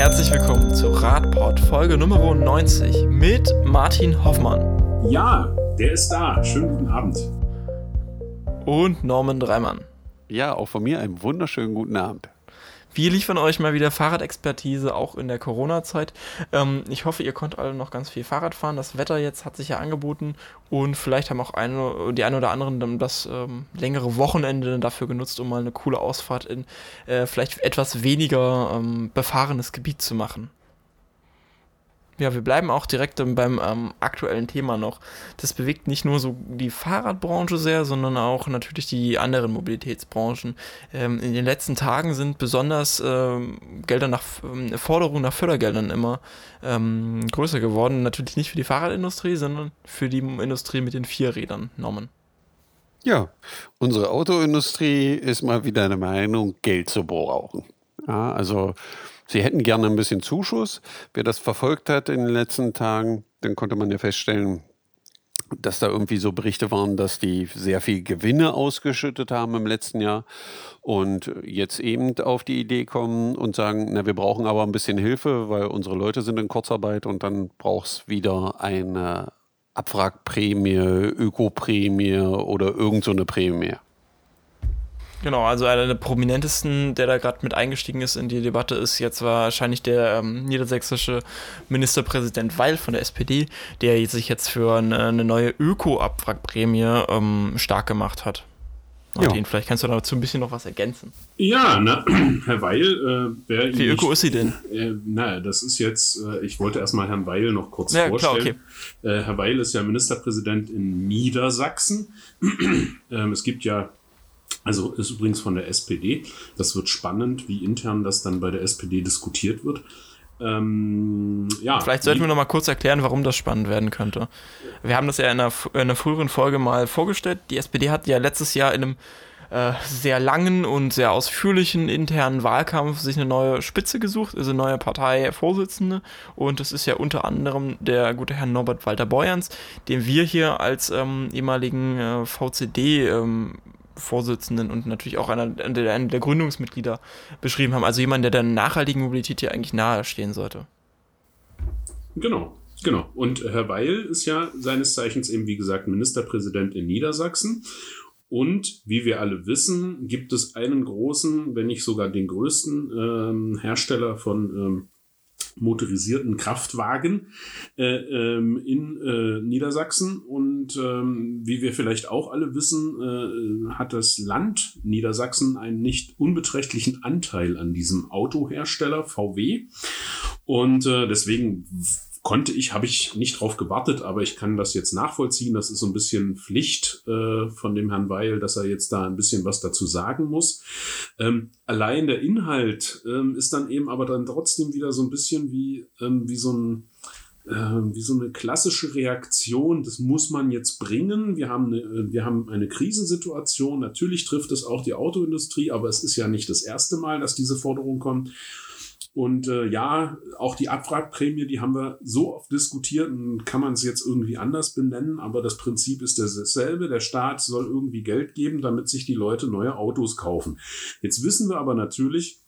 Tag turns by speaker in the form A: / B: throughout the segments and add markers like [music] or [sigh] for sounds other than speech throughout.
A: Herzlich willkommen zu Radpod Folge Nummer 90 mit Martin Hoffmann.
B: Ja, der ist da. Schönen guten Abend.
A: Und Norman Dreimann.
C: Ja, auch von mir einen wunderschönen guten Abend.
A: Wir liefern euch mal wieder Fahrradexpertise, auch in der Corona-Zeit. Ähm, ich hoffe, ihr konntet alle noch ganz viel Fahrrad fahren. Das Wetter jetzt hat sich ja angeboten und vielleicht haben auch eine, die ein oder anderen das ähm, längere Wochenende dafür genutzt, um mal eine coole Ausfahrt in äh, vielleicht etwas weniger ähm, befahrenes Gebiet zu machen. Ja, wir bleiben auch direkt beim ähm, aktuellen Thema noch. Das bewegt nicht nur so die Fahrradbranche sehr, sondern auch natürlich die anderen Mobilitätsbranchen. Ähm, in den letzten Tagen sind besonders ähm, Gelder nach ähm, Forderungen nach Fördergeldern immer ähm, größer geworden. Natürlich nicht für die Fahrradindustrie, sondern für die Industrie mit den vier Rädern, Norman.
C: Ja, unsere Autoindustrie ist mal wieder der Meinung, Geld zu brauchen. Ja, also Sie hätten gerne ein bisschen Zuschuss. Wer das verfolgt hat in den letzten Tagen, dann konnte man ja feststellen, dass da irgendwie so Berichte waren, dass die sehr viel Gewinne ausgeschüttet haben im letzten Jahr und jetzt eben auf die Idee kommen und sagen, na, wir brauchen aber ein bisschen Hilfe, weil unsere Leute sind in Kurzarbeit und dann braucht es wieder eine Abwrackprämie, Ökoprämie oder irgend so Prämie.
A: Genau, also einer der prominentesten, der da gerade mit eingestiegen ist in die Debatte, ist jetzt wahrscheinlich der ähm, niedersächsische Ministerpräsident Weil von der SPD, der sich jetzt für eine, eine neue Öko-Abwrackprämie ähm, stark gemacht hat. Martin, ja. vielleicht kannst du dazu ein bisschen noch was ergänzen.
B: Ja, na, [clears throat] Herr Weil, äh, wer
A: Wie öko ist sie denn?
B: Äh, na, das ist jetzt, äh, ich wollte erstmal Herrn Weil noch kurz ja, vorstellen. Klar, okay. äh, Herr Weil ist ja Ministerpräsident in Niedersachsen. [clears throat] ähm, es gibt ja also ist übrigens von der SPD. Das wird spannend, wie intern das dann bei der SPD diskutiert wird. Ähm,
A: ja, Vielleicht sollten wir noch mal kurz erklären, warum das spannend werden könnte. Wir haben das ja in einer, in einer früheren Folge mal vorgestellt. Die SPD hat ja letztes Jahr in einem äh, sehr langen und sehr ausführlichen internen Wahlkampf sich eine neue Spitze gesucht, also eine neue Parteivorsitzende. Und das ist ja unter anderem der gute Herr Norbert Walter Beuerns, den wir hier als ähm, ehemaligen äh, VCD ähm, Vorsitzenden und natürlich auch einer, der, einer der Gründungsmitglieder beschrieben haben. Also jemand, der der nachhaltigen Mobilität hier eigentlich nahe stehen sollte.
B: Genau, genau. Und Herr Weil ist ja seines Zeichens eben, wie gesagt, Ministerpräsident in Niedersachsen. Und wie wir alle wissen, gibt es einen großen, wenn nicht sogar den größten ähm, Hersteller von ähm, motorisierten Kraftwagen äh, ähm, in äh, Niedersachsen. Und ähm, wie wir vielleicht auch alle wissen, äh, hat das Land Niedersachsen einen nicht unbeträchtlichen Anteil an diesem Autohersteller VW. Und äh, deswegen konnte ich, habe ich nicht drauf gewartet, aber ich kann das jetzt nachvollziehen. Das ist so ein bisschen Pflicht äh, von dem Herrn Weil, dass er jetzt da ein bisschen was dazu sagen muss. Ähm, allein der Inhalt ähm, ist dann eben aber dann trotzdem wieder so ein bisschen wie, ähm, wie so ein ähm, wie so eine klassische Reaktion, das muss man jetzt bringen. Wir haben, eine, wir haben eine Krisensituation. Natürlich trifft es auch die Autoindustrie, aber es ist ja nicht das erste Mal, dass diese Forderung kommt. Und äh, ja, auch die Abwrackprämie, die haben wir so oft diskutiert und kann man es jetzt irgendwie anders benennen, aber das Prinzip ist dasselbe. Der Staat soll irgendwie Geld geben, damit sich die Leute neue Autos kaufen. Jetzt wissen wir aber natürlich,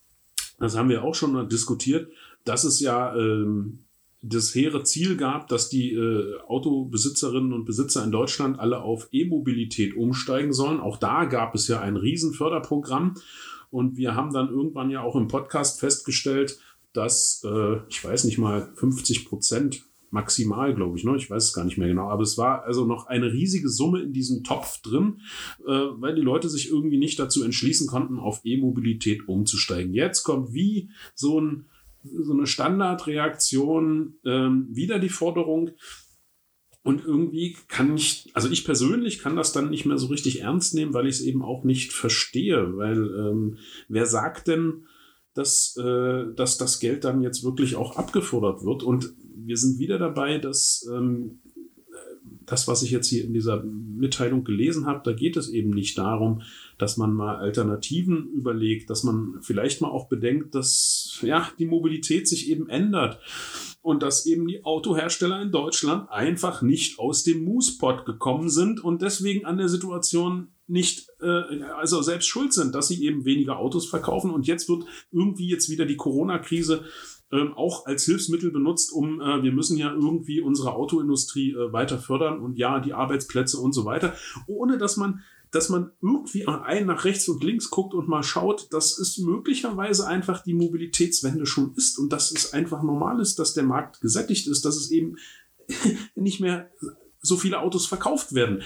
B: das haben wir auch schon diskutiert, dass es ja ähm, das hehre Ziel gab, dass die äh, Autobesitzerinnen und Besitzer in Deutschland alle auf E-Mobilität umsteigen sollen. Auch da gab es ja ein Riesenförderprogramm. Und wir haben dann irgendwann ja auch im Podcast festgestellt, dass, äh, ich weiß nicht mal, 50 Prozent maximal, glaube ich, ne? ich weiß es gar nicht mehr genau, aber es war also noch eine riesige Summe in diesem Topf drin, äh, weil die Leute sich irgendwie nicht dazu entschließen konnten, auf E-Mobilität umzusteigen. Jetzt kommt wie so, ein, so eine Standardreaktion ähm, wieder die Forderung, und irgendwie kann ich, also ich persönlich kann das dann nicht mehr so richtig ernst nehmen, weil ich es eben auch nicht verstehe. Weil ähm, wer sagt denn, dass, äh, dass das Geld dann jetzt wirklich auch abgefordert wird? Und wir sind wieder dabei, dass ähm, das, was ich jetzt hier in dieser Mitteilung gelesen habe, da geht es eben nicht darum, dass man mal Alternativen überlegt, dass man vielleicht mal auch bedenkt, dass ja die Mobilität sich eben ändert. und dass eben die Autohersteller in Deutschland einfach nicht aus dem Moospot gekommen sind und deswegen an der Situation nicht, äh, also selbst schuld sind, dass sie eben weniger Autos verkaufen und jetzt wird irgendwie jetzt wieder die Corona-Krise ähm, auch als Hilfsmittel benutzt, um äh, wir müssen ja irgendwie unsere Autoindustrie äh, weiter fördern und ja, die Arbeitsplätze und so weiter, ohne dass man dass man irgendwie ein nach rechts und links guckt und mal schaut, dass es möglicherweise einfach die Mobilitätswende schon ist und dass es einfach normal ist, dass der Markt gesättigt ist, dass es eben [laughs] nicht mehr so viele Autos verkauft werden.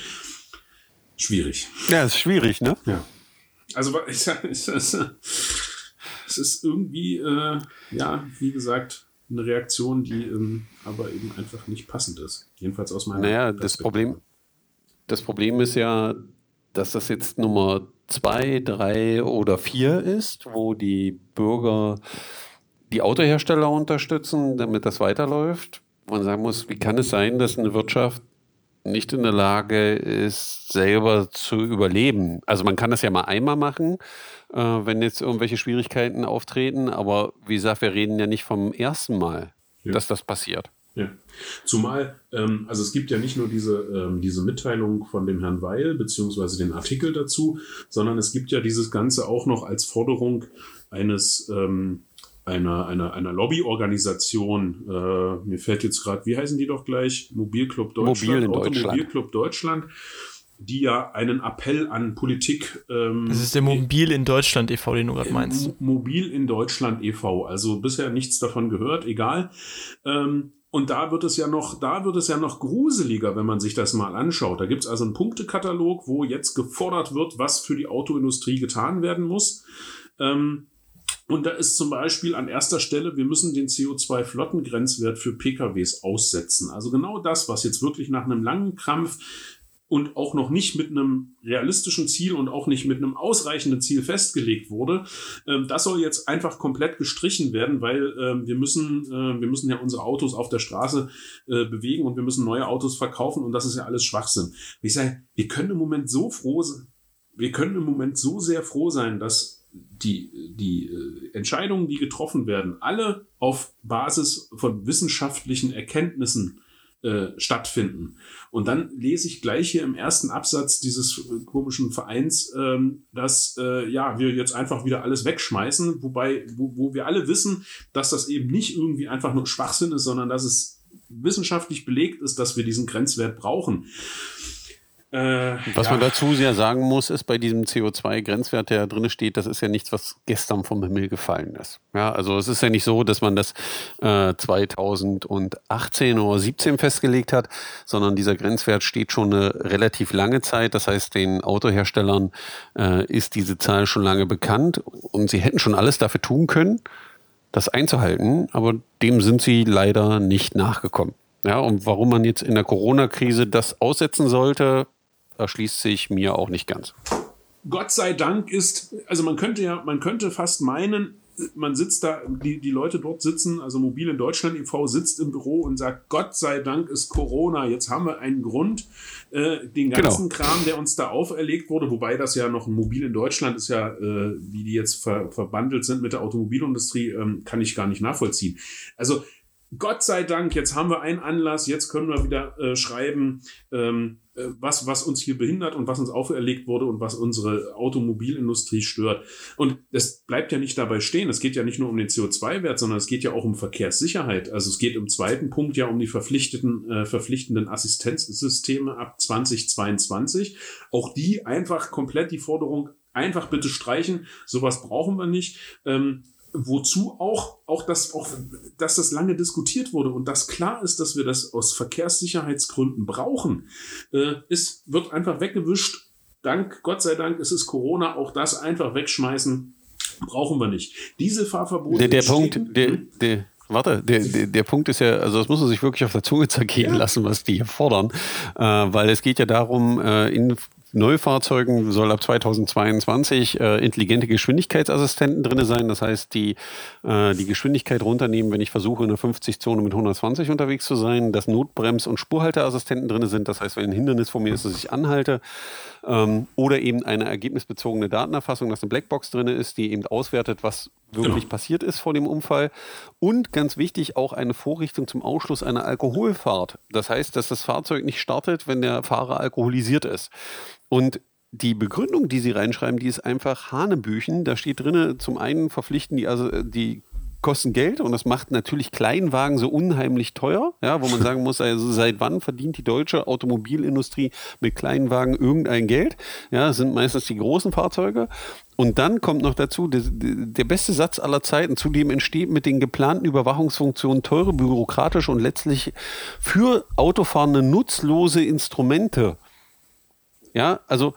B: Schwierig.
C: Ja, ist schwierig, ne?
B: Ja. Also [laughs] es ist irgendwie, äh, ja, wie gesagt, eine Reaktion, die ähm, aber eben einfach nicht passend ist. Jedenfalls aus meiner
C: Naja, das Problem, das Problem ist ja, dass das jetzt Nummer zwei, drei oder vier ist, wo die Bürger die Autohersteller unterstützen, damit das weiterläuft. Man sagen muss, wie kann es sein, dass eine Wirtschaft nicht in der Lage ist, selber zu überleben? Also man kann das ja mal einmal machen, äh, wenn jetzt irgendwelche Schwierigkeiten auftreten, aber wie gesagt, wir reden ja nicht vom ersten Mal, ja. dass das passiert.
B: Ja. Zumal, ähm, also es gibt ja nicht nur diese, ähm, diese Mitteilung von dem Herrn Weil, beziehungsweise den Artikel dazu, sondern es gibt ja dieses Ganze auch noch als Forderung eines, ähm, einer, einer, einer Lobbyorganisation, äh, mir fällt jetzt gerade, wie heißen die doch gleich? Mobilclub Deutschland,
C: Mobil
B: Automobilclub Deutschland. Deutschland die ja einen Appell an Politik.
A: Ähm, das ist der Mobil in Deutschland e.V., den du gerade meinst.
B: Mobil in Deutschland e.V., also bisher nichts davon gehört, egal. Ähm, und da wird es ja noch, da wird es ja noch gruseliger, wenn man sich das mal anschaut. Da gibt es also einen Punktekatalog, wo jetzt gefordert wird, was für die Autoindustrie getan werden muss. Ähm, und da ist zum Beispiel an erster Stelle, wir müssen den CO2-Flottengrenzwert für PKWs aussetzen. Also genau das, was jetzt wirklich nach einem langen Krampf und auch noch nicht mit einem realistischen Ziel und auch nicht mit einem ausreichenden Ziel festgelegt wurde. Ähm, das soll jetzt einfach komplett gestrichen werden, weil ähm, wir müssen, äh, wir müssen ja unsere Autos auf der Straße äh, bewegen und wir müssen neue Autos verkaufen und das ist ja alles Schwachsinn. Ich sage, wir können im Moment so froh, wir können im Moment so sehr froh sein, dass die, die äh, Entscheidungen, die getroffen werden, alle auf Basis von wissenschaftlichen Erkenntnissen äh, stattfinden. Und dann lese ich gleich hier im ersten Absatz dieses äh, komischen Vereins, ähm, dass äh, ja wir jetzt einfach wieder alles wegschmeißen, wobei wo, wo wir alle wissen, dass das eben nicht irgendwie einfach nur Schwachsinn ist, sondern dass es wissenschaftlich belegt ist, dass wir diesen Grenzwert brauchen.
C: Äh, was ja. man dazu sehr sagen muss, ist bei diesem CO2-Grenzwert, der drin steht, das ist ja nichts, was gestern vom Himmel gefallen ist. Ja, also es ist ja nicht so, dass man das äh, 2018 oder 2017 festgelegt hat, sondern dieser Grenzwert steht schon eine relativ lange Zeit. Das heißt, den Autoherstellern äh, ist diese Zahl schon lange bekannt und sie hätten schon alles dafür tun können, das einzuhalten, aber dem sind sie leider nicht nachgekommen. Ja, und warum man jetzt in der Corona-Krise das aussetzen sollte, erschließt sich mir auch nicht ganz.
B: Gott sei Dank ist, also man könnte ja, man könnte fast meinen, man sitzt da, die, die Leute dort sitzen, also Mobil in Deutschland e.V. sitzt im Büro und sagt, Gott sei Dank ist Corona, jetzt haben wir einen Grund, äh, den genau. ganzen genau. Kram, der uns da auferlegt wurde, wobei das ja noch Mobil in Deutschland ist ja, äh, wie die jetzt ver, verbandelt sind mit der Automobilindustrie, ähm, kann ich gar nicht nachvollziehen. Also Gott sei Dank, jetzt haben wir einen Anlass, jetzt können wir wieder äh, schreiben, ähm, äh, was, was uns hier behindert und was uns auferlegt wurde und was unsere Automobilindustrie stört. Und es bleibt ja nicht dabei stehen. Es geht ja nicht nur um den CO2-Wert, sondern es geht ja auch um Verkehrssicherheit. Also es geht im zweiten Punkt ja um die verpflichteten, äh, verpflichtenden Assistenzsysteme ab 2022. Auch die einfach komplett die Forderung einfach bitte streichen. Sowas brauchen wir nicht. Ähm, wozu auch, auch, das, auch, dass das lange diskutiert wurde und dass klar ist, dass wir das aus Verkehrssicherheitsgründen brauchen, äh, ist, wird einfach weggewischt. Dank, Gott sei Dank, ist es Corona, auch das einfach wegschmeißen, brauchen wir nicht. Diese Fahrverbote.
C: Der, der Punkt, der, der, Warte, der, der, der, Punkt ist ja, also das muss man sich wirklich auf der Zunge zergehen ja. lassen, was die hier fordern, äh, weil es geht ja darum, äh, in Neufahrzeugen soll ab 2022 äh, intelligente Geschwindigkeitsassistenten drin sein. Das heißt, die äh, die Geschwindigkeit runternehmen, wenn ich versuche, in der 50-Zone mit 120 unterwegs zu sein, dass Notbrems- und Spurhalteassistenten drin sind. Das heißt, wenn ein Hindernis vor mir ist, dass ich anhalte. Ähm, oder eben eine ergebnisbezogene Datenerfassung, dass eine Blackbox drin ist, die eben auswertet, was wirklich genau. passiert ist vor dem Unfall. Und ganz wichtig, auch eine Vorrichtung zum Ausschluss einer Alkoholfahrt. Das heißt, dass das Fahrzeug nicht startet, wenn der Fahrer alkoholisiert ist. Und die Begründung, die sie reinschreiben, die ist einfach Hanebüchen. Da steht drin, zum einen verpflichten die also die kosten Geld und das macht natürlich Kleinwagen so unheimlich teuer, ja, wo man [laughs] sagen muss, also seit wann verdient die deutsche Automobilindustrie mit Kleinwagen irgendein Geld? Ja, das sind meistens die großen Fahrzeuge. Und dann kommt noch dazu, der, der, beste Satz aller Zeiten, zudem entsteht mit den geplanten Überwachungsfunktionen teure, bürokratische und letztlich für Autofahrende nutzlose Instrumente. Ja, also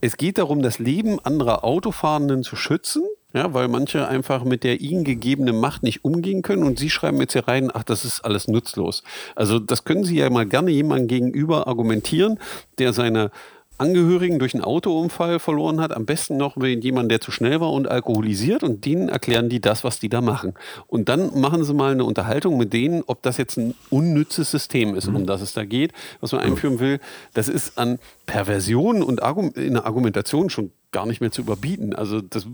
C: es geht darum, das Leben anderer Autofahrenden zu schützen ja, weil manche einfach mit der ihnen gegebenen Macht nicht umgehen können und sie schreiben jetzt hier rein, ach, das ist alles nutzlos. Also das können Sie ja mal gerne jemandem gegenüber argumentieren, der seine Angehörigen durch einen Autounfall verloren hat, am besten noch mit jemandem, der zu schnell war und alkoholisiert und denen erklären die das, was die da machen. Und dann machen sie mal eine Unterhaltung mit denen, ob das jetzt ein unnützes System ist, um das es da geht, was man einführen will. Das ist an Perversion und in der Argumentation schon gar nicht mehr zu überbieten. Also das,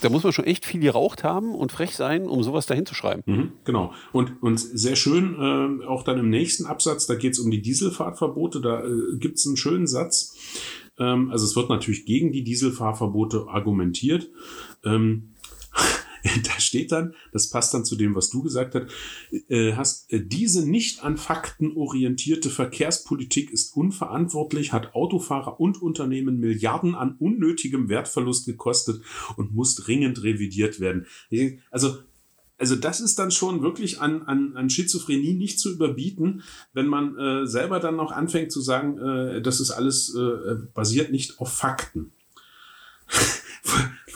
C: da muss man schon echt viel geraucht haben und frech sein, um sowas dahin zu schreiben.
B: Mhm, genau. Und, und sehr schön, äh, auch dann im nächsten Absatz, da geht es um die Dieselfahrtverbote, da äh, gibt es einen schönen Satz. Ähm, also es wird natürlich gegen die Dieselfahrverbote argumentiert. Ähm, [laughs] da steht dann, das passt dann zu dem, was du gesagt hast, äh, hast, äh, diese nicht an Fakten orientierte Verkehrspolitik ist unverantwortlich, hat Autofahrer und Unternehmen Milliarden an unnötigem Wertverlust gekostet und muss dringend revidiert werden. Also also das ist dann schon wirklich an, an, an Schizophrenie nicht zu überbieten, wenn man äh, selber dann noch anfängt zu sagen, äh, das ist alles äh, basiert nicht auf Fakten.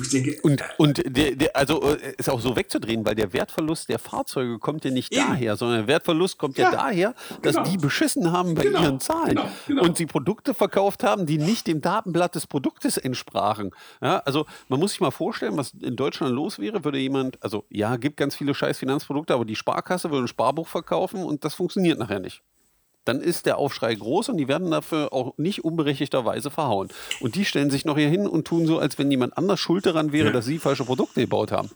C: Ich denke, und und der, der, also äh, ist auch so wegzudrehen, weil der Wertverlust der Fahrzeuge kommt ja nicht eben. daher, sondern der Wertverlust kommt ja, ja daher, dass genau. die beschissen haben bei genau. ihren Zahlen genau. genau. und sie Produkte verkauft haben, die nicht dem Datenblatt des Produktes entsprachen. Ja, also man muss sich mal vorstellen, was in Deutschland los wäre, würde jemand, also ja, gibt ganz viele scheiß Finanzprodukte, aber die Sparkasse würde ein Sparbuch verkaufen und das funktioniert nachher nicht dann ist der Aufschrei groß und die werden dafür auch nicht unberechtigterweise verhauen. Und die stellen sich noch hier hin und tun so, als wenn jemand anders schuld daran wäre, ja. dass sie falsche Produkte gebaut haben.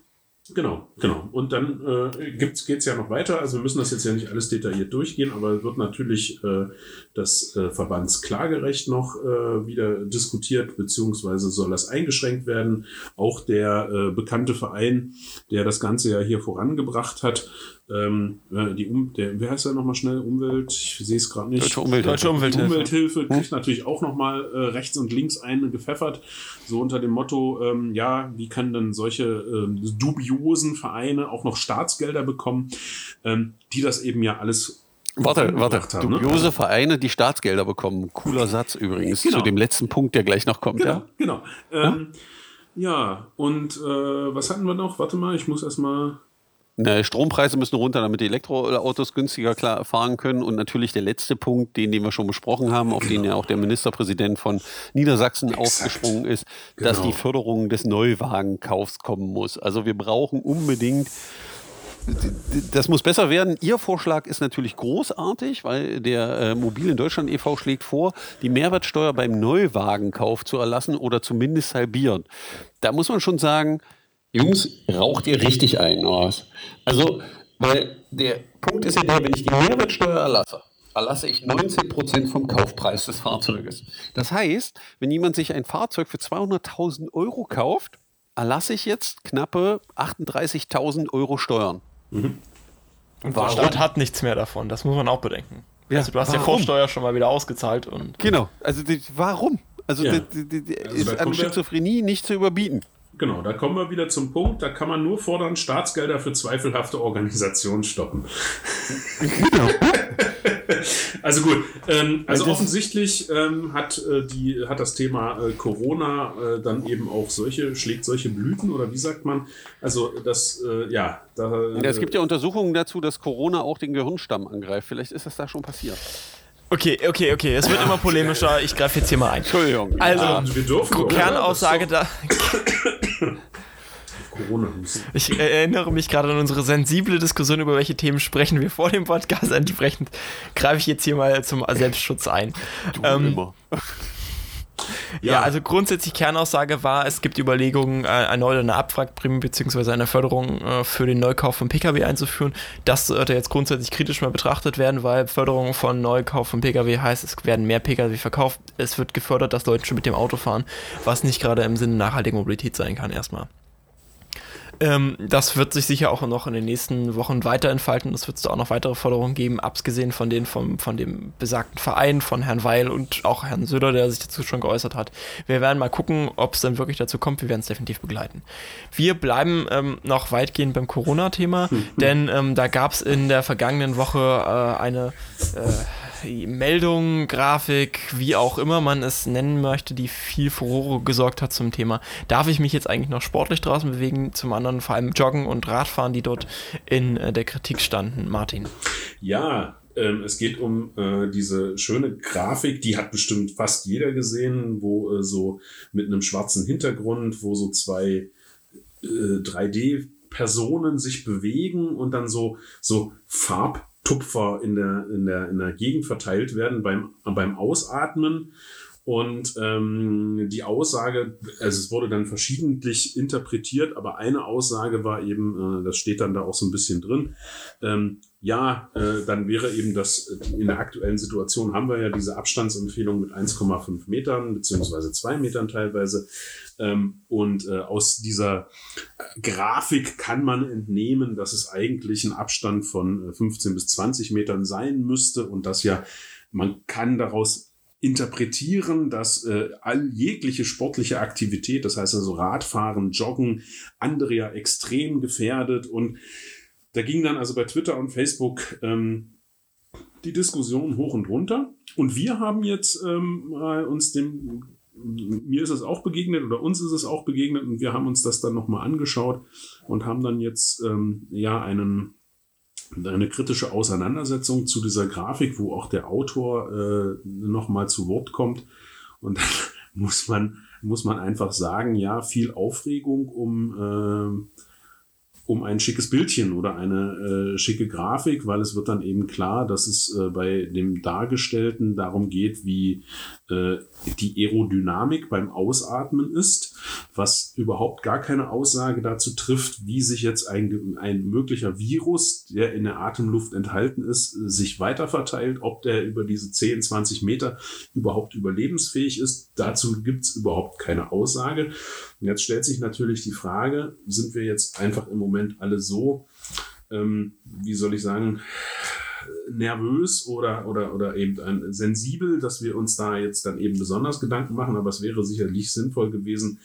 B: Genau, genau. Und dann äh, geht es ja noch weiter. Also wir müssen das jetzt ja nicht alles detailliert durchgehen, aber wird natürlich äh, das äh, Verbandsklagerecht noch äh, wieder diskutiert, beziehungsweise soll das eingeschränkt werden. Auch der äh, bekannte Verein, der das Ganze ja hier vorangebracht hat, ähm, äh, die um, der, wer heißt der nochmal schnell? Umwelt, ich sehe es gerade nicht.
C: Deutsche, Umwelt, Deutsche
B: Umwelthilfe. Umwelthilfe hm? kriegt natürlich auch nochmal äh, rechts und links einen gepfeffert, so unter dem Motto, ähm, ja, wie können denn solche ähm, dubiosen Vereine auch noch Staatsgelder bekommen, ähm, die das eben ja alles
C: Warte, warte. Haben, ne? Dubiose ne? Vereine, die Staatsgelder bekommen. Cooler Satz übrigens genau. zu dem letzten Punkt, der gleich noch kommt.
B: Genau,
C: ja?
B: genau. Ähm, ja, und äh, was hatten wir noch? Warte mal, ich muss erstmal.
C: Ne, Strompreise müssen runter, damit die Elektroautos günstiger klar fahren können. Und natürlich der letzte Punkt, den, den wir schon besprochen haben, auf genau. den ja auch der Ministerpräsident von Niedersachsen Exakt. aufgesprungen ist, genau. dass die Förderung des Neuwagenkaufs kommen muss. Also wir brauchen unbedingt das muss besser werden. Ihr Vorschlag ist natürlich großartig, weil der äh, Mobil in Deutschland e.V. schlägt vor, die Mehrwertsteuer beim Neuwagenkauf zu erlassen oder zumindest halbieren. Da muss man schon sagen, Jungs, raucht ihr richtig ein, oder was? Also, weil der Punkt ist ja der, wenn ich die Mehrwertsteuer erlasse, erlasse ich 19% vom Kaufpreis des Fahrzeuges. Das heißt, wenn jemand sich ein Fahrzeug für 200.000 Euro kauft, erlasse ich jetzt knappe 38.000 Euro Steuern.
A: Mhm. Und der Staat hat nichts mehr davon, das muss man auch bedenken. Ja, also du hast warum? ja Vorsteuer schon mal wieder ausgezahlt. Und
C: genau, also die, warum? Also, ja. die, die, die also ist an Schizophrenie nicht zu überbieten.
B: Genau, da kommen wir wieder zum Punkt, da kann man nur fordern, Staatsgelder für zweifelhafte Organisationen stoppen. Genau. [laughs] also gut, ähm, also offensichtlich ähm, hat, äh, die, hat das Thema äh, Corona äh, dann eben auch solche, schlägt solche Blüten oder wie sagt man? Also das, äh, ja.
C: Da, ja. Es gibt ja Untersuchungen dazu, dass Corona auch den Gehirnstamm angreift. Vielleicht ist das da schon passiert.
A: Okay, okay, okay. Es wird immer polemischer. Ich greife jetzt hier mal ein.
C: Entschuldigung.
A: Also,
B: dürfen
A: Kernaussage da. [coughs] Ich erinnere mich gerade an unsere sensible Diskussion, über welche Themen sprechen wir vor dem Podcast. Entsprechend greife ich jetzt hier mal zum Selbstschutz ein.
C: Du
A: Ähm,
C: immer. [laughs]
A: Ja, also grundsätzlich Kernaussage war, es gibt Überlegungen, äh, erneut eine Abwrackprämie bzw. eine Förderung äh, für den Neukauf von Pkw einzuführen. Das sollte jetzt grundsätzlich kritisch mal betrachtet werden, weil Förderung von Neukauf von Pkw heißt, es werden mehr Pkw verkauft. Es wird gefördert, dass Leute schon mit dem Auto fahren, was nicht gerade im Sinne nachhaltiger Mobilität sein kann erstmal. Ähm, das wird sich sicher auch noch in den nächsten Wochen weiter entfalten. Es wird da auch noch weitere Forderungen geben, abgesehen von denen vom, von dem besagten Verein, von Herrn Weil und auch Herrn Söder, der sich dazu schon geäußert hat. Wir werden mal gucken, ob es dann wirklich dazu kommt. Wir werden es definitiv begleiten. Wir bleiben ähm, noch weitgehend beim Corona-Thema, [laughs] denn ähm, da gab es in der vergangenen Woche äh, eine äh, Meldung, Grafik, wie auch immer man es nennen möchte, die viel Furore gesorgt hat zum Thema. Darf ich mich jetzt eigentlich noch sportlich draußen bewegen? Zum anderen vor allem Joggen und Radfahren, die dort in äh, der Kritik standen. Martin.
B: Ja, ähm, es geht um äh, diese schöne Grafik, die hat bestimmt fast jeder gesehen, wo äh, so mit einem schwarzen Hintergrund, wo so zwei äh, 3D-Personen sich bewegen und dann so, so Farbtupfer in der, in, der, in der Gegend verteilt werden beim, beim Ausatmen. Und ähm, die Aussage, also es wurde dann verschiedentlich interpretiert, aber eine Aussage war eben, äh, das steht dann da auch so ein bisschen drin, ähm, ja, äh, dann wäre eben das, äh, in der aktuellen Situation haben wir ja diese Abstandsempfehlung mit 1,5 Metern, beziehungsweise 2 Metern teilweise. Ähm, und äh, aus dieser Grafik kann man entnehmen, dass es eigentlich ein Abstand von äh, 15 bis 20 Metern sein müsste und dass ja, man kann daraus interpretieren, dass äh, all jegliche sportliche Aktivität, das heißt also Radfahren, Joggen, andere ja extrem gefährdet und da ging dann also bei Twitter und Facebook ähm, die Diskussion hoch und runter. Und wir haben jetzt ähm, uns dem, mir ist es auch begegnet oder uns ist es auch begegnet und wir haben uns das dann nochmal angeschaut und haben dann jetzt ähm, ja einen, eine kritische Auseinandersetzung zu dieser Grafik, wo auch der Autor äh, nochmal zu Wort kommt. Und dann [laughs] muss man, muss man einfach sagen, ja, viel Aufregung um äh, um ein schickes Bildchen oder eine äh, schicke Grafik, weil es wird dann eben klar, dass es äh, bei dem Dargestellten darum geht, wie äh, die Aerodynamik beim Ausatmen ist, was überhaupt gar keine Aussage dazu trifft, wie sich jetzt ein, ein möglicher Virus, der in der Atemluft enthalten ist, sich weiter verteilt, ob der über diese 10, 20 Meter überhaupt überlebensfähig ist. Dazu gibt es überhaupt keine Aussage. Und jetzt stellt sich natürlich die Frage, sind wir jetzt einfach im Moment alle so, ähm, wie soll ich sagen, nervös oder, oder, oder eben ein, sensibel, dass wir uns da jetzt dann eben besonders Gedanken machen, aber es wäre sicherlich sinnvoll gewesen,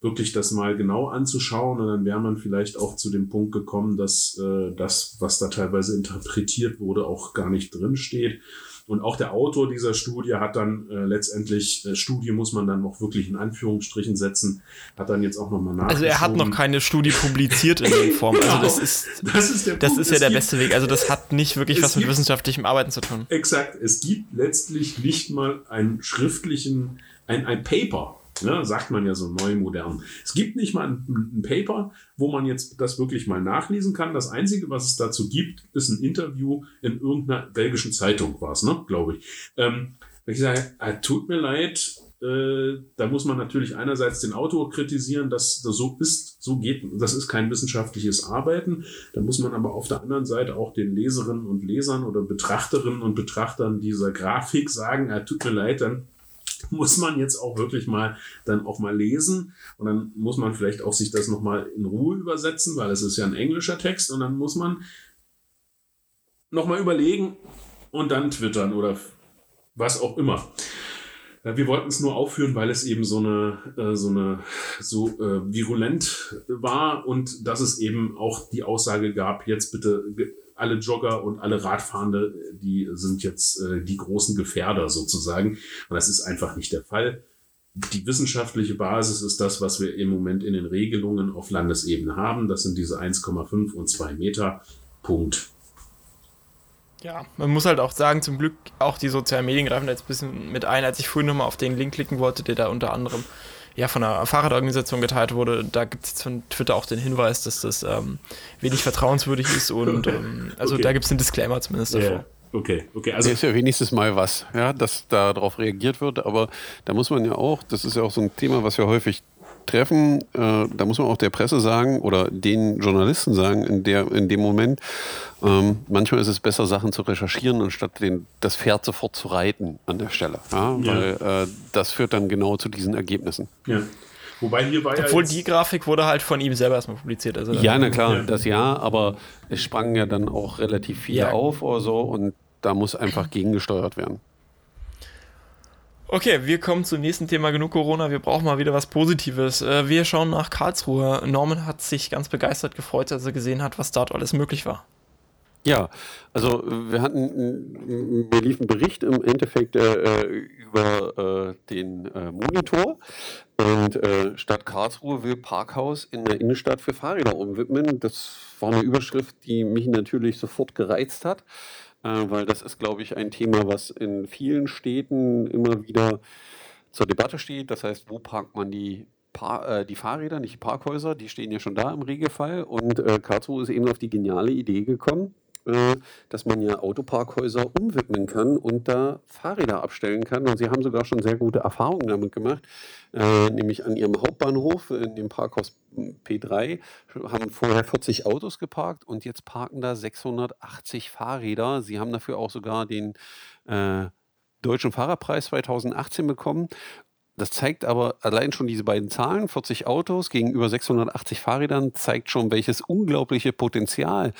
B: wirklich das mal genau anzuschauen und dann wäre man vielleicht auch zu dem Punkt gekommen, dass äh, das, was da teilweise interpretiert wurde, auch gar nicht drin steht. Und auch der Autor dieser Studie hat dann äh, letztendlich, äh, Studie muss man dann auch wirklich in Anführungsstrichen setzen, hat dann jetzt auch nochmal nach.
A: Also er hat noch keine Studie publiziert in der Form. Also das ist,
B: das ist, der
A: das
B: Punkt.
A: ist ja der
B: gibt-
A: beste Weg. Also das hat nicht wirklich was mit
B: gibt-
A: wissenschaftlichem Arbeiten zu tun.
B: Exakt. Es gibt letztlich nicht mal einen schriftlichen, ein, ein Paper, ne, sagt man ja so neu modern. Es gibt nicht mal ein, ein Paper, wo man jetzt das wirklich mal nachlesen kann. Das Einzige, was es dazu gibt, ist ein Interview in irgendeiner belgischen Zeitung, war es, ne, glaube ich. Ähm, ich sage, äh, tut mir leid, äh, da muss man natürlich einerseits den Autor kritisieren, dass das so ist, so geht, das ist kein wissenschaftliches Arbeiten. Da muss man aber auf der anderen Seite auch den Leserinnen und Lesern oder Betrachterinnen und Betrachtern dieser Grafik sagen, äh, tut mir leid, dann [laughs] muss man jetzt auch wirklich mal dann auch mal lesen und dann muss man vielleicht auch sich das nochmal in Ruhe übersetzen, weil es ist ja ein englischer Text und dann muss man nochmal überlegen und dann twittern oder was auch immer. Wir wollten es nur aufführen, weil es eben so eine, äh, so eine, so äh, virulent war und dass es eben auch die Aussage gab, jetzt bitte alle Jogger und alle Radfahrende, die sind jetzt äh, die großen Gefährder sozusagen. Und das ist einfach nicht der Fall. Die wissenschaftliche Basis ist das, was wir im Moment in den Regelungen auf Landesebene haben. Das sind diese 1,5 und 2 Meter. Punkt.
A: Ja, man muss halt auch sagen, zum Glück auch die sozialen Medien greifen da jetzt ein bisschen mit ein. Als ich vorhin nochmal auf den Link klicken wollte, der da unter anderem ja, von einer Fahrradorganisation geteilt wurde, da gibt es jetzt von Twitter auch den Hinweis, dass das ähm, wenig vertrauenswürdig ist und ähm, also okay. da gibt es einen Disclaimer zumindest davor. Yeah.
C: Okay, okay. Also ist ja wenigstens mal was, ja, dass da darauf reagiert wird, aber da muss man ja auch, das ist ja auch so ein Thema, was wir häufig treffen, äh, da muss man auch der Presse sagen oder den Journalisten sagen in, der, in dem Moment, ähm, manchmal ist es besser, Sachen zu recherchieren, anstatt den, das Pferd sofort zu reiten an der Stelle. Ja? Ja. Weil äh, das führt dann genau zu diesen Ergebnissen.
B: Ja. Wobei hier war
A: Obwohl ja die Grafik wurde halt von ihm selber erstmal publiziert.
C: Also ja, na klar, das ja, aber es sprangen ja dann auch relativ viele auf oder so und da muss einfach gegengesteuert werden.
A: Okay, wir kommen zum nächsten Thema. Genug Corona, wir brauchen mal wieder was Positives. Äh, wir schauen nach Karlsruhe. Norman hat sich ganz begeistert gefreut, als er gesehen hat, was dort alles möglich war.
C: Ja, also wir hatten, mir lief ein Bericht im Endeffekt äh, über äh, den äh, Monitor und äh, Stadt Karlsruhe will Parkhaus in der Innenstadt für Fahrräder umwidmen. Das war eine Überschrift, die mich natürlich sofort gereizt hat äh, weil das ist, glaube ich, ein Thema, was in vielen Städten immer wieder zur Debatte steht. Das heißt, wo parkt man die, Par äh, die Fahrräder, nicht die Parkhäuser, die stehen ja schon da im Regelfall. Und äh, Karlsruhe ist eben auf die geniale Idee gekommen, äh, dass man ja Autoparkhäuser umwidmen kann und da Fahrräder abstellen kann. Und sie haben sogar schon sehr gute Erfahrungen damit gemacht, äh, nämlich an ihrem Hauptbahnhof in dem Parkhaus P3 haben vorher 40 Autos geparkt und jetzt parken da 680 Fahrräder. Sie haben dafür auch sogar den äh, Deutschen Fahrerpreis 2018 bekommen das zeigt aber allein schon diese beiden Zahlen, 40 Autos gegenüber 680 Fahrrädern, zeigt schon, welches unglaubliche Potenzial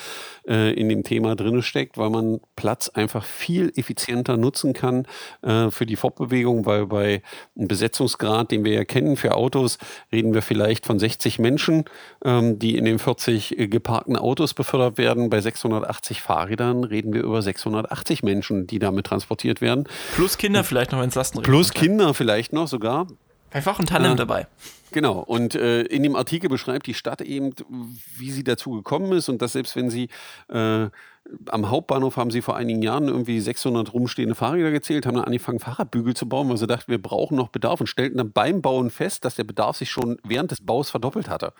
C: äh, in dem Thema drin steckt, weil man Platz einfach viel effizienter nutzen kann äh, für die Fortbewegung, weil bei einem Besetzungsgrad, den wir ja kennen für Autos, reden wir vielleicht von 60 Menschen, ähm, die in den 40 äh, geparkten Autos befördert werden. Bei 680 Fahrrädern reden wir über 680 Menschen, die damit transportiert werden.
A: Plus Kinder vielleicht noch ins Lastenrad.
C: Plus Kinder vielleicht noch sogar sogar.
A: Einfach ein Tandem äh, dabei.
C: Genau, und äh, in dem Artikel beschreibt die Stadt eben, wie sie dazu gekommen ist und dass selbst wenn sie äh, am Hauptbahnhof haben sie vor einigen Jahren irgendwie 600 rumstehende Fahrräder gezählt, haben dann angefangen, Fahrradbügel zu bauen, weil sie dachten, wir brauchen noch Bedarf und stellten dann beim Bauen fest, dass der Bedarf sich schon während des Baus verdoppelt hatte.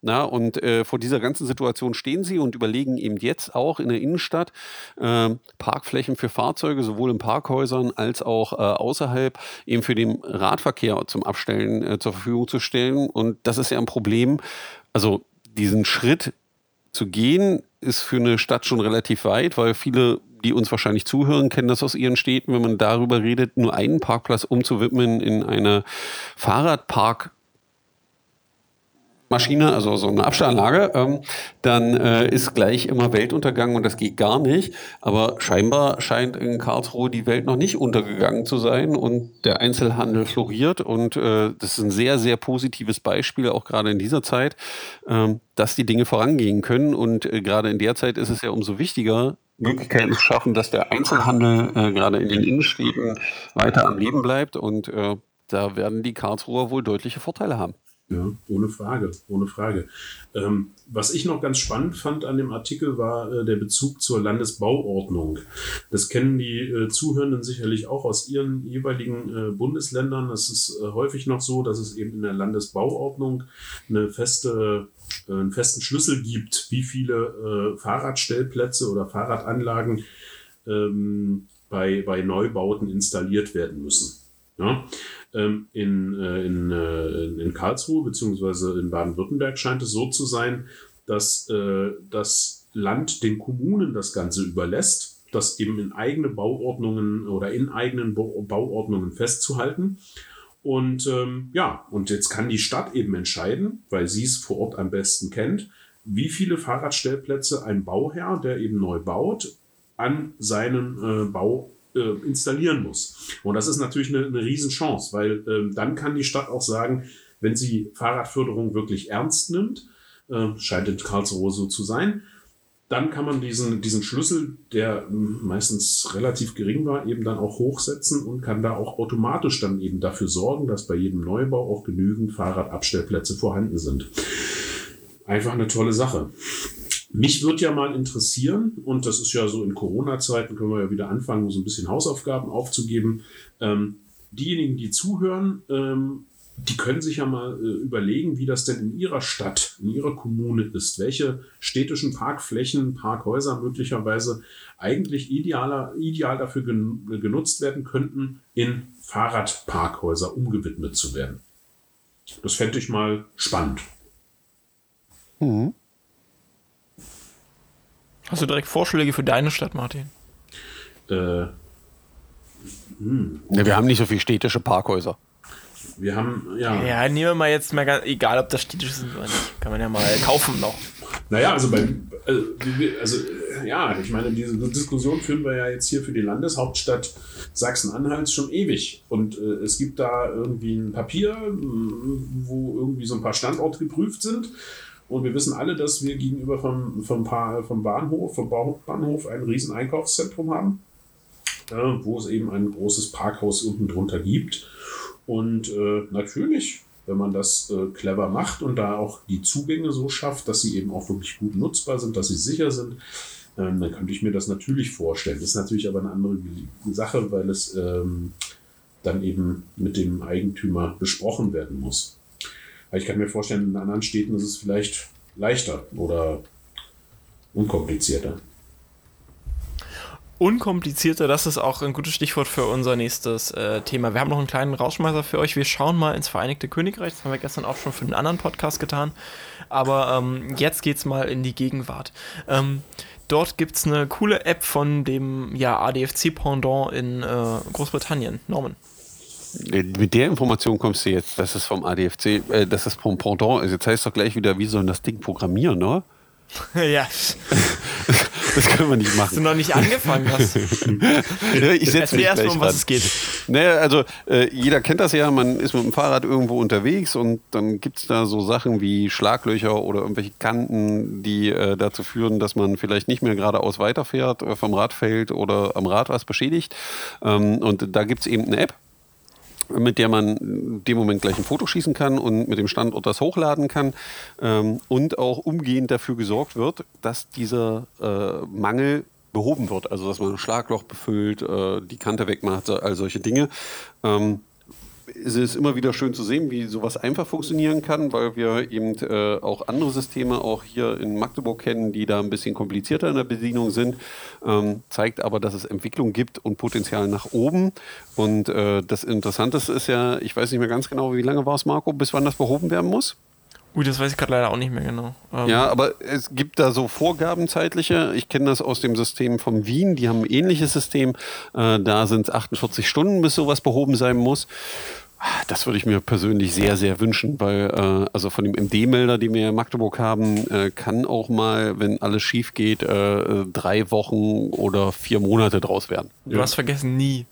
C: Na, und äh, vor dieser ganzen Situation stehen sie und überlegen eben jetzt auch in der Innenstadt äh, Parkflächen für Fahrzeuge, sowohl in Parkhäusern als auch äh, außerhalb, eben für den Radverkehr zum Abstellen äh, zur Verfügung zu stellen. Und das ist ja ein Problem. Also diesen Schritt zu gehen, ist für eine Stadt schon relativ weit, weil viele, die uns wahrscheinlich zuhören, kennen das aus ihren Städten, wenn man darüber redet, nur einen Parkplatz umzuwidmen in eine Fahrradpark Maschine, also so eine Abstellanlage, ähm, dann äh, ist gleich immer Weltuntergang und das geht gar nicht. Aber scheinbar scheint in Karlsruhe die Welt noch nicht untergegangen zu sein und der Einzelhandel floriert und äh, das ist ein sehr, sehr positives Beispiel, auch gerade in dieser Zeit, ähm, dass die Dinge vorangehen können und äh, gerade in der Zeit ist es ja umso wichtiger, Möglichkeiten zu schaffen, dass der Einzelhandel äh, gerade in den Innenstädten weiter am Leben bleibt und äh, da werden die Karlsruher wohl deutliche Vorteile haben.
B: Ja, ohne Frage, ohne Frage. Ähm, was ich noch ganz spannend fand an dem Artikel war äh, der Bezug zur Landesbauordnung. Das kennen die äh, Zuhörenden sicherlich auch aus ihren jeweiligen äh, Bundesländern. Es ist äh, häufig noch so, dass es eben in der Landesbauordnung eine feste, äh, einen festen Schlüssel gibt, wie viele äh, Fahrradstellplätze oder Fahrradanlagen ähm, bei, bei Neubauten installiert werden müssen. Ja? Ähm, in, äh, in, äh, in Karlsruhe beziehungsweise in Baden-Württemberg scheint es so zu sein, dass äh, das Land den Kommunen das Ganze überlässt, das eben in eigene Bauordnungen oder in eigenen Bauordnungen festzuhalten. Und ähm, ja, und jetzt kann die Stadt eben entscheiden, weil sie es vor Ort am besten kennt, wie viele Fahrradstellplätze ein Bauherr, der eben neu baut, an seinen äh, Bau installieren muss. Und das ist natürlich eine, eine Riesenchance, weil ähm, dann kann die Stadt auch sagen, wenn sie Fahrradförderung wirklich ernst nimmt, äh, scheint in Karlsruhe so zu sein, dann kann man diesen, diesen Schlüssel, der hm, meistens relativ gering war, eben dann auch hochsetzen und kann da auch automatisch dann eben dafür sorgen, dass bei jedem Neubau auch genügend Fahrradabstellplätze vorhanden sind. Einfach eine tolle Sache. Mich würde ja mal interessieren, und das ist ja so in Corona-Zeiten, können wir ja wieder anfangen, so ein bisschen Hausaufgaben aufzugeben. Ähm, diejenigen, die zuhören, ähm, die können sich ja mal äh, überlegen, wie das denn in ihrer Stadt, in ihrer Kommune ist. Welche städtischen Parkflächen, Parkhäuser möglicherweise eigentlich idealer, ideal dafür gen genutzt werden könnten, in Fahrradparkhäuser umgewidmet zu werden. Das fände ich mal spannend.
A: Mhm. Hast du direkt Vorschläge für deine Stadt, Martin? Äh,
C: hm. Ja, wir haben nicht so viele städtische Parkhäuser.
B: Wir haben, ja.
A: Ja, nehmen wir mal jetzt mal ganz, egal ob das städtisch sind oder nicht. Kann man ja mal [laughs] kaufen noch.
B: Naja, also bei, also, also ja, ich meine, diese Diskussion führen wir ja jetzt hier für die Landeshauptstadt Sachsen-Anhalt schon ewig. Und äh, es gibt da irgendwie ein Papier, wo irgendwie so ein paar Standorte geprüft sind. Und wir wissen alle, dass wir gegenüber vom, vom, vom Bahnhof, vom Bahnhof ein riesen Einkaufszentrum haben, äh, wo es eben ein großes Parkhaus unten drunter gibt. Und äh, natürlich, wenn man das äh, clever macht und da auch die Zugänge so schafft, dass sie eben auch wirklich gut nutzbar sind, dass sie sicher sind, ähm, dann könnte ich mir das natürlich vorstellen. Das ist natürlich aber eine andere Sache, weil es ähm, dann eben mit dem Eigentümer besprochen werden muss. Ich kann mir vorstellen, in anderen Städten ist es vielleicht leichter oder unkomplizierter.
A: Unkomplizierter, das ist auch ein gutes Stichwort für unser nächstes äh, Thema. Wir haben noch einen kleinen Rauschmeißer für euch. Wir schauen mal ins Vereinigte Königreich. Das haben wir gestern auch schon für einen anderen Podcast getan. Aber ähm, jetzt es mal in die Gegenwart. Ähm, dort gibt es eine coole App von dem ja, ADFC-Pendant in äh, Großbritannien. Norman.
C: Mit der Information kommst du jetzt, dass es vom ADFC, äh, dass es vom Pendant ist. Jetzt heißt doch gleich wieder, wie sollen das Ding programmieren, ne? [laughs]
A: ja. [laughs]
C: Das können wir nicht machen. Hast
A: du noch nicht angefangen hast. [laughs]
C: ja, ich setze mich erst mal, um was es geht. Naja, also äh, jeder kennt das ja, man ist mit dem Fahrrad irgendwo unterwegs und dann gibt es da so Sachen wie Schlaglöcher oder irgendwelche Kanten, die äh, dazu führen, dass man vielleicht nicht mehr geradeaus weiterfährt, äh, vom Rad fällt oder am Rad was beschädigt. Ähm, und da gibt es eben eine App, mit der man in dem Moment gleich ein Foto schießen kann und mit dem Standort das hochladen kann ähm, und auch umgehend dafür gesorgt wird, dass dieser äh, Mangel behoben wird. Also dass man ein Schlagloch befüllt, äh, die Kante wegmacht, all solche Dinge. Ähm, es ist immer wieder schön zu sehen, wie sowas einfach funktionieren kann, weil wir eben äh, auch andere Systeme auch hier in Magdeburg kennen, die da ein bisschen komplizierter in der Bedienung sind. Ähm, zeigt aber, dass es Entwicklung gibt und Potenzial nach oben. Und äh, das Interessante ist ja, ich weiß nicht mehr ganz genau, wie lange war es, Marco, bis wann das behoben werden muss?
A: Ui, das weiß ich gerade leider auch nicht mehr genau.
C: Ähm ja, aber es gibt da so Vorgaben zeitliche. Ich kenne das aus dem System von Wien. Die haben ein ähnliches System. Äh, da sind es 48 Stunden, bis sowas behoben sein muss. Das würde ich mir persönlich sehr, sehr wünschen, weil äh, also von dem MD-Melder, den wir in Magdeburg haben, äh, kann auch mal, wenn alles schief geht, äh, drei Wochen oder vier Monate draus werden.
A: Du ja. hast vergessen, nie.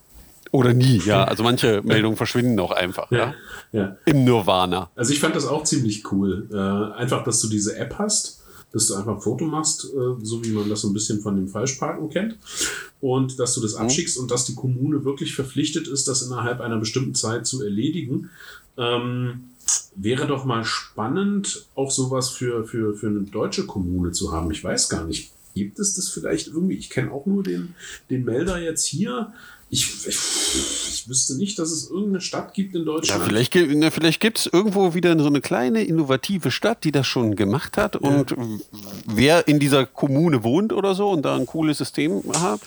C: Oder nie, ja. Also manche [laughs] Meldungen verschwinden auch einfach, ja. ja. ja. Im Nirvana.
B: Also ich fand das auch ziemlich cool. Äh, einfach, dass du diese App hast dass du einfach ein Foto machst, äh, so wie man das so ein bisschen von dem Falschparken kennt, und dass du das mhm. abschickst und dass die Kommune wirklich verpflichtet ist, das innerhalb einer bestimmten Zeit zu erledigen. Ähm, wäre doch mal spannend, auch sowas für, für, für eine deutsche Kommune zu haben. Ich weiß gar nicht, gibt es das vielleicht irgendwie? Ich kenne auch nur den, den Melder jetzt hier ich, ich, ich, wüsste nicht, dass es irgendeine Stadt gibt in Deutschland.
C: Ja, vielleicht, na, vielleicht gibt es irgendwo wieder so eine kleine innovative Stadt, die das schon gemacht hat. Ja. Und wer in dieser Kommune wohnt oder so und da ein cooles System hat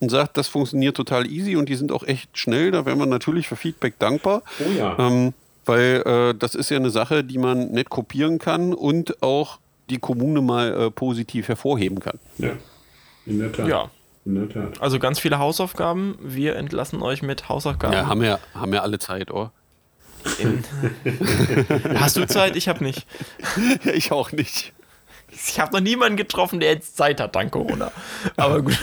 C: und sagt, das funktioniert total easy und die sind auch echt schnell, da wäre man natürlich für Feedback dankbar.
B: Oh ja. Ähm,
C: weil äh, das ist ja eine Sache, die man nicht kopieren kann und auch die Kommune mal äh, positiv hervorheben kann.
B: Ja, in der Tat.
A: Ja. In der Tat. Also ganz viele Hausaufgaben. Wir entlassen euch mit Hausaufgaben.
C: Ja, haben ja, haben ja alle Zeit, oh. [laughs]
A: Hast du Zeit? Ich habe nicht. [laughs]
C: ich auch nicht.
A: Ich habe noch niemanden getroffen, der jetzt Zeit hat, dank Corona. Aber gut.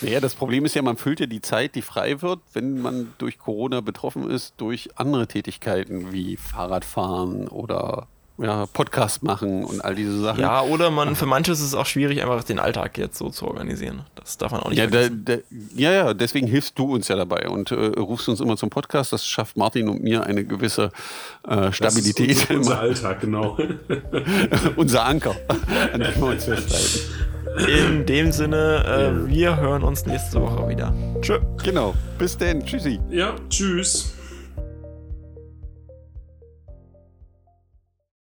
C: Naja, das Problem ist ja, man füllt ja die Zeit, die frei wird, wenn man durch Corona betroffen ist, durch andere Tätigkeiten wie Fahrradfahren oder ja, Podcast machen und all diese Sachen.
A: Ja, oder man, für manche ist es auch schwierig, einfach den Alltag jetzt so zu organisieren. Das darf man auch nicht
C: ja, da,
A: vergessen.
C: da, ja, ja, deswegen hilfst du uns ja dabei und äh, rufst uns immer zum Podcast. Das schafft Martin und mir eine gewisse äh, Stabilität.
B: Das ist unser, unser [laughs] Alltag, genau. [laughs]
C: unser Anker, [laughs] an dem wir uns festhalten.
A: In dem Sinne, äh, wir hören uns nächste Woche wieder. Tschö.
C: Genau. Bis dann. Tschüssi.
B: Ja, tschüss.